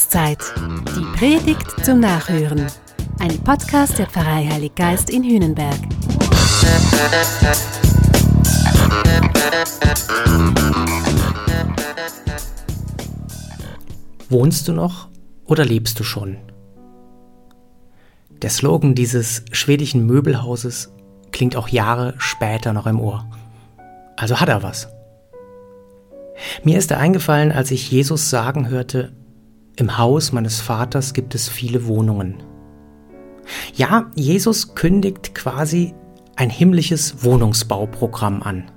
Jahreszeit. Die Predigt zum Nachhören. Ein Podcast der Pfarrei Heilig Geist in Hühnenberg. Wohnst du noch oder lebst du schon? Der Slogan dieses schwedischen Möbelhauses klingt auch Jahre später noch im Ohr. Also hat er was. Mir ist er eingefallen, als ich Jesus sagen hörte, im Haus meines Vaters gibt es viele Wohnungen. Ja, Jesus kündigt quasi ein himmlisches Wohnungsbauprogramm an.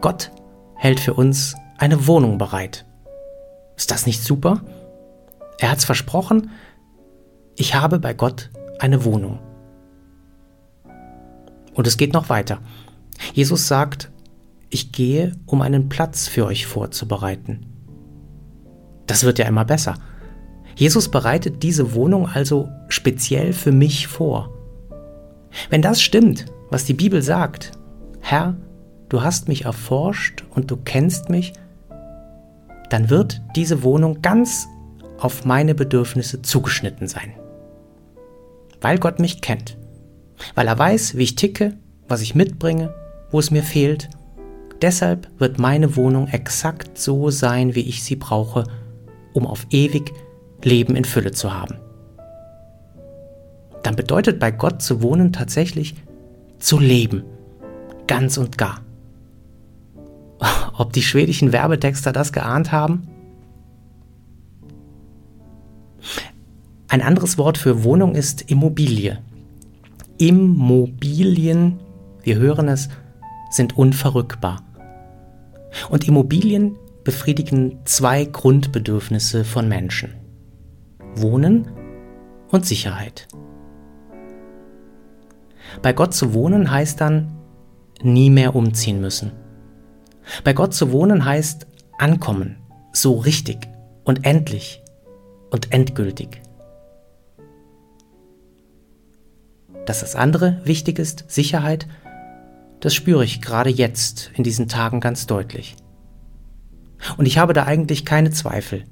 Gott hält für uns eine Wohnung bereit. Ist das nicht super? Er hat's versprochen, ich habe bei Gott eine Wohnung. Und es geht noch weiter. Jesus sagt, ich gehe, um einen Platz für euch vorzubereiten. Das wird ja immer besser. Jesus bereitet diese Wohnung also speziell für mich vor. Wenn das stimmt, was die Bibel sagt, Herr, du hast mich erforscht und du kennst mich, dann wird diese Wohnung ganz auf meine Bedürfnisse zugeschnitten sein. Weil Gott mich kennt, weil er weiß, wie ich ticke, was ich mitbringe, wo es mir fehlt Deshalb wird meine Wohnung exakt so sein, wie ich sie brauche, um auf ewig Leben in Fülle zu haben. Dann bedeutet bei Gott zu wohnen tatsächlich zu leben, ganz und gar. Ob die schwedischen Werbetexter das geahnt haben? Ein anderes Wort für Wohnung ist Immobilie. Immobilien, wir hören es, sind unverrückbar. Und Immobilien befriedigen zwei Grundbedürfnisse von Menschen. Wohnen und Sicherheit. Bei Gott zu wohnen heißt dann nie mehr umziehen müssen. Bei Gott zu wohnen heißt ankommen, so richtig und endlich und endgültig. Dass das andere wichtig ist, Sicherheit, das spüre ich gerade jetzt in diesen Tagen ganz deutlich. Und ich habe da eigentlich keine Zweifel.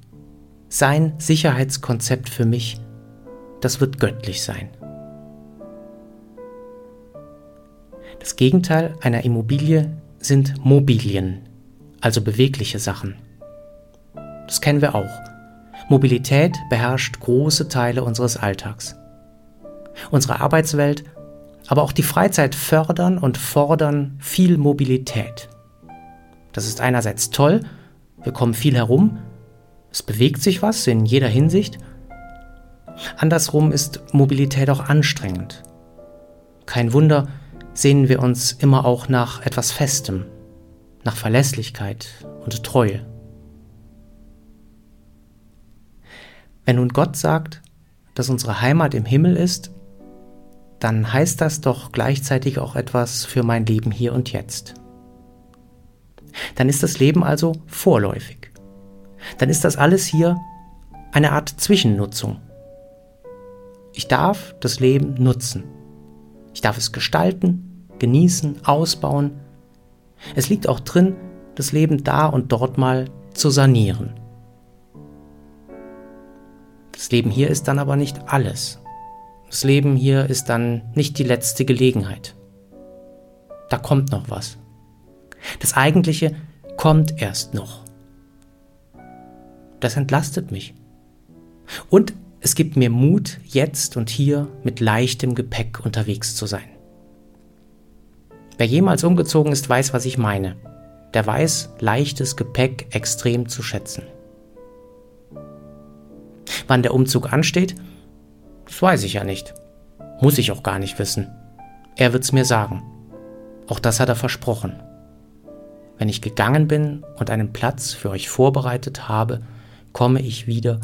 Sein Sicherheitskonzept für mich, das wird göttlich sein. Das Gegenteil einer Immobilie sind Mobilien, also bewegliche Sachen. Das kennen wir auch. Mobilität beherrscht große Teile unseres Alltags. Unsere Arbeitswelt aber auch die Freizeit fördern und fordern viel Mobilität. Das ist einerseits toll, wir kommen viel herum, es bewegt sich was in jeder Hinsicht. Andersrum ist Mobilität auch anstrengend. Kein Wunder, sehnen wir uns immer auch nach etwas Festem, nach Verlässlichkeit und Treue. Wenn nun Gott sagt, dass unsere Heimat im Himmel ist, dann heißt das doch gleichzeitig auch etwas für mein Leben hier und jetzt. Dann ist das Leben also vorläufig. Dann ist das alles hier eine Art Zwischennutzung. Ich darf das Leben nutzen. Ich darf es gestalten, genießen, ausbauen. Es liegt auch drin, das Leben da und dort mal zu sanieren. Das Leben hier ist dann aber nicht alles. Das Leben hier ist dann nicht die letzte Gelegenheit. Da kommt noch was. Das Eigentliche kommt erst noch. Das entlastet mich. Und es gibt mir Mut, jetzt und hier mit leichtem Gepäck unterwegs zu sein. Wer jemals umgezogen ist, weiß, was ich meine. Der weiß leichtes Gepäck extrem zu schätzen. Wann der Umzug ansteht, das weiß ich ja nicht. Muss ich auch gar nicht wissen. Er wird's mir sagen. Auch das hat er versprochen. Wenn ich gegangen bin und einen Platz für euch vorbereitet habe, komme ich wieder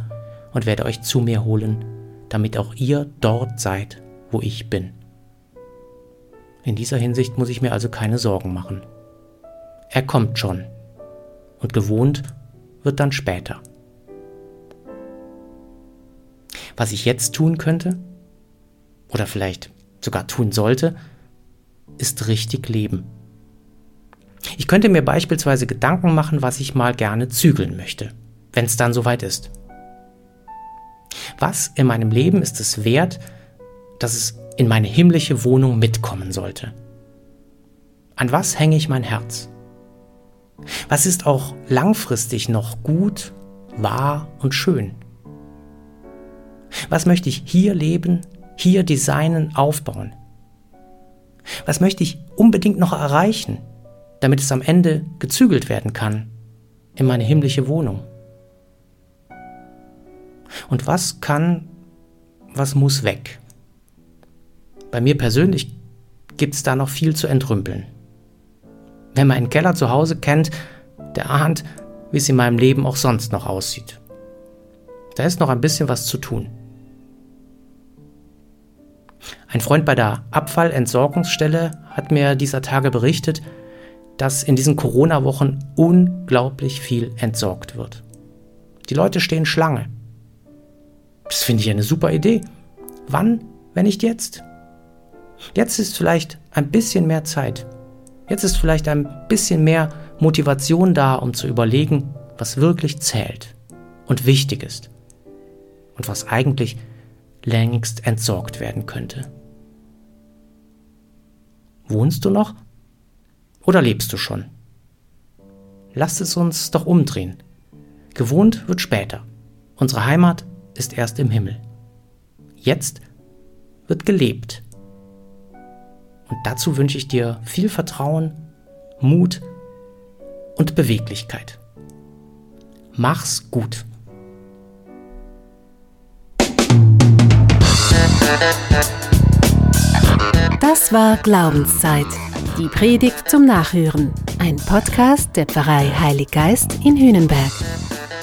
und werde euch zu mir holen, damit auch ihr dort seid, wo ich bin. In dieser Hinsicht muss ich mir also keine Sorgen machen. Er kommt schon. Und gewohnt wird dann später. Was ich jetzt tun könnte, oder vielleicht sogar tun sollte, ist richtig leben. Ich könnte mir beispielsweise Gedanken machen, was ich mal gerne zügeln möchte, wenn es dann soweit ist. Was in meinem Leben ist es wert, dass es in meine himmlische Wohnung mitkommen sollte? An was hänge ich mein Herz? Was ist auch langfristig noch gut, wahr und schön? Was möchte ich hier leben, hier designen, aufbauen? Was möchte ich unbedingt noch erreichen, damit es am Ende gezügelt werden kann in meine himmlische Wohnung? Und was kann, was muss weg? Bei mir persönlich gibt es da noch viel zu entrümpeln. Wer meinen Keller zu Hause kennt, der ahnt, wie es in meinem Leben auch sonst noch aussieht. Da ist noch ein bisschen was zu tun. Ein Freund bei der Abfallentsorgungsstelle hat mir dieser Tage berichtet, dass in diesen Corona-Wochen unglaublich viel entsorgt wird. Die Leute stehen Schlange. Das finde ich eine super Idee. Wann, wenn nicht jetzt? Jetzt ist vielleicht ein bisschen mehr Zeit. Jetzt ist vielleicht ein bisschen mehr Motivation da, um zu überlegen, was wirklich zählt und wichtig ist und was eigentlich längst entsorgt werden könnte. Wohnst du noch oder lebst du schon? Lasst es uns doch umdrehen. Gewohnt wird später. Unsere Heimat ist erst im Himmel. Jetzt wird gelebt. Und dazu wünsche ich dir viel Vertrauen, Mut und Beweglichkeit. Mach's gut. Das war Glaubenszeit. Die Predigt zum Nachhören. Ein Podcast der Pfarrei Heilig Geist in Hühnenberg.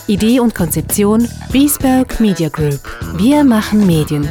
Idee und Konzeption Biesberg Media Group. Wir machen Medien.